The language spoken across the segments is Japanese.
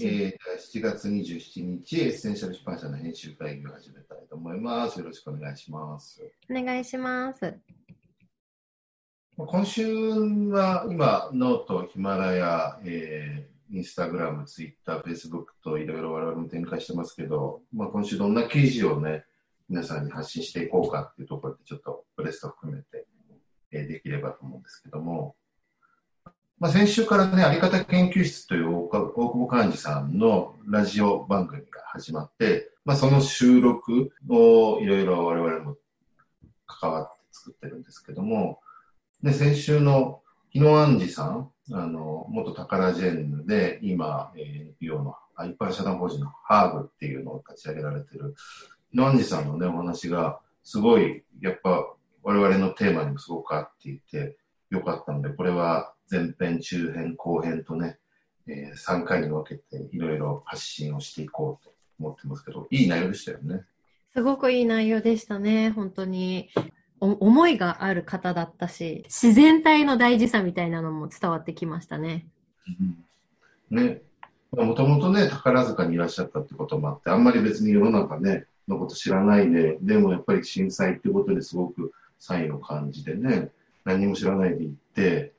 えー、7月27日、エッセンシャル出版社の編集会議を始めたいと思います。よろしくお願いします。お願いします。今週は今、ノート、ヒマラヤ、えー、インスタグラム、ツイッター、フェイスブックといろいろ我々も展開してますけど、まあ、今週どんな記事をね、皆さんに発信していこうかっていうところでちょっとブレスト含めて、えー、できればと思うんですけども、まあ、先週からね、あり方研究室という大寛治さんのラジオ番組が始まって、まあ、その収録をいろいろ我々も関わって作ってるんですけども、で、先週の日野杏治さん、あの、元宝ジェンヌで、今、えー、NPO の一般社団法人のハーブっていうのを立ち上げられてる、日野杏治さんのね、お話が、すごい、やっぱ、我々のテーマにもすごく合っていて、よかったので、これは前編、中編、後編とね、えー、3回に分けていろいろ発信をしていこうと思ってますけど、いい内容でしたよね。すごくいい内容でしたね、本当に。思いがある方だったし、自然体の大事さみたいなのも伝わってきましたね。うん、ね。もともとね、宝塚にいらっしゃったってこともあって、あんまり別に世の中ね、のこと知らないで、でもやっぱり震災ってことですごくサインを感じてね、何も知らないで行って、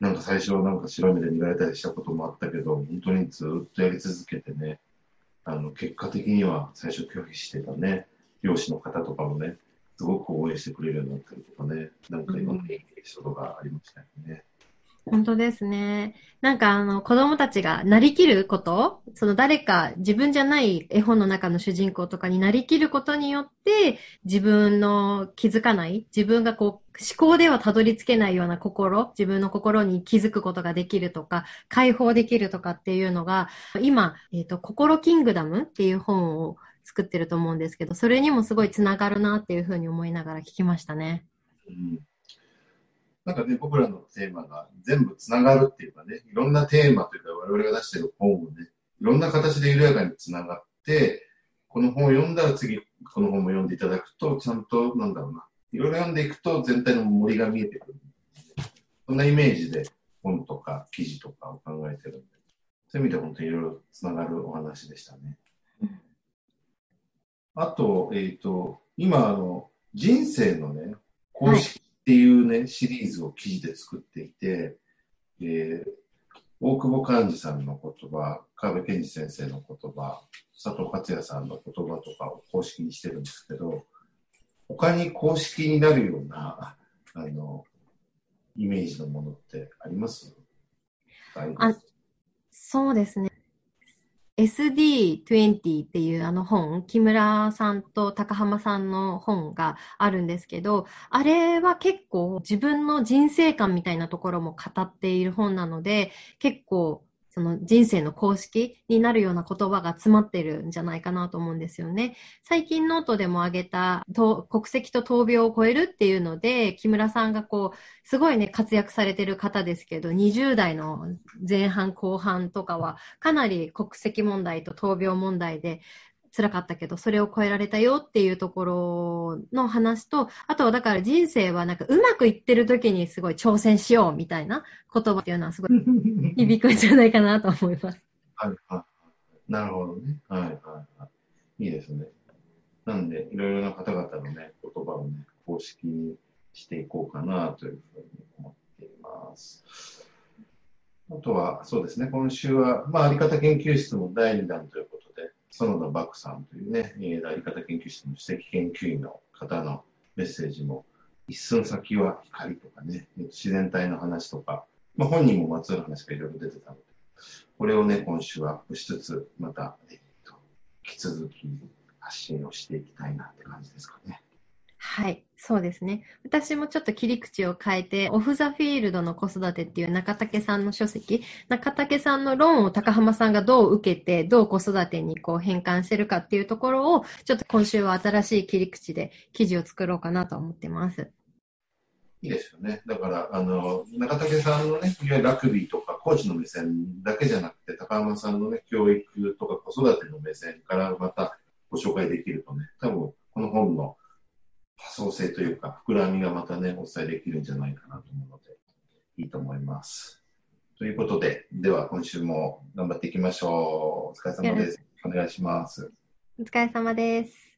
なんか最初はなんか白目で見られたりしたこともあったけど、本当にずっとやり続けてね、あの、結果的には最初拒否してたね、漁師の方とかもね、すごく応援してくれるようになったりとかね、なんかいろんなエピソードがありましたよね。本当ですね。なんかあの子供たちがなりきることその誰か自分じゃない絵本の中の主人公とかになりきることによって自分の気づかない、自分がこう思考ではたどり着けないような心、自分の心に気づくことができるとか、解放できるとかっていうのが、今、えっ、ー、と、心キングダムっていう本を作ってると思うんですけど、それにもすごいつながるなっていうふうに思いながら聞きましたね。うんなんかね、僕らのテーマが全部つながるっていうかね、いろんなテーマというか我々が出してる本をね、いろんな形で緩やかにつながって、この本を読んだら次、この本も読んでいただくと、ちゃんと、なんだろうな、いろいろ読んでいくと全体の森が見えてくる。そんなイメージで本とか記事とかを考えてるんで、そういう意味で本当にいろいろつながるお話でしたね。あと、えっ、ー、と、今、あの、人生のね、公式ていうね、シリーズを記事で作っていて、えー、大久保寛治さんの言葉、川辺健二先生の言葉、佐藤克也さんの言葉とかを公式にしてるんですけど、他に公式になるような、あの、イメージのものってあります？あそうですね。SD20 っていうあの本、木村さんと高浜さんの本があるんですけど、あれは結構自分の人生観みたいなところも語っている本なので、結構その人生の公式になるような言葉が詰まってるんじゃないかなと思うんですよね。最近ノートでも挙げた国籍と闘病を超えるっていうので、木村さんがこう、すごいね、活躍されてる方ですけど、20代の前半後半とかは、かなり国籍問題と闘病問題で、辛かったけど、それを超えられたよっていうところの話と、あとはだから人生はなんかうまくいってる時にすごい挑戦しようみたいな言葉っていうのはすごい響くんじゃないかなと思います。はいはい。なるほどね。はいはいはい。いいですね。なんで、いろいろな方々のね、言葉をね、公式にしていこうかなというふうに思っています。あとは、そうですね、今週は、まあ、あり方研究室の第2弾という園田漠さんというね、やり方研究室の首席研究員の方のメッセージも、一寸先は光とかね、自然体の話とか、まあ、本人もまつわる話がいろいろ出てたので、これをね、今週はアップしつつ、また、えっと、引き続き発信をしていきたいなって感じですかね。はい、そうですね。私もちょっと切り口を変えて、オフ・ザ・フィールドの子育てっていう中竹さんの書籍、中竹さんの論を高浜さんがどう受けて、どう子育てにこう変換してるかっていうところを、ちょっと今週は新しい切り口で記事を作ろうかなと思ってます。いいですよね。だから、あの、中竹さんのね、いわゆるラグビーとかコーチの目線だけじゃなくて、高浜さんのね、教育とか子育ての目線からまたご紹介できるとね、多分、この本の多層性というか、膨らみがまたね、お伝えできるんじゃないかなと思うので、いいと思います。ということで、では今週も頑張っていきましょう。お疲れ様です。お願いします。お疲れ様です。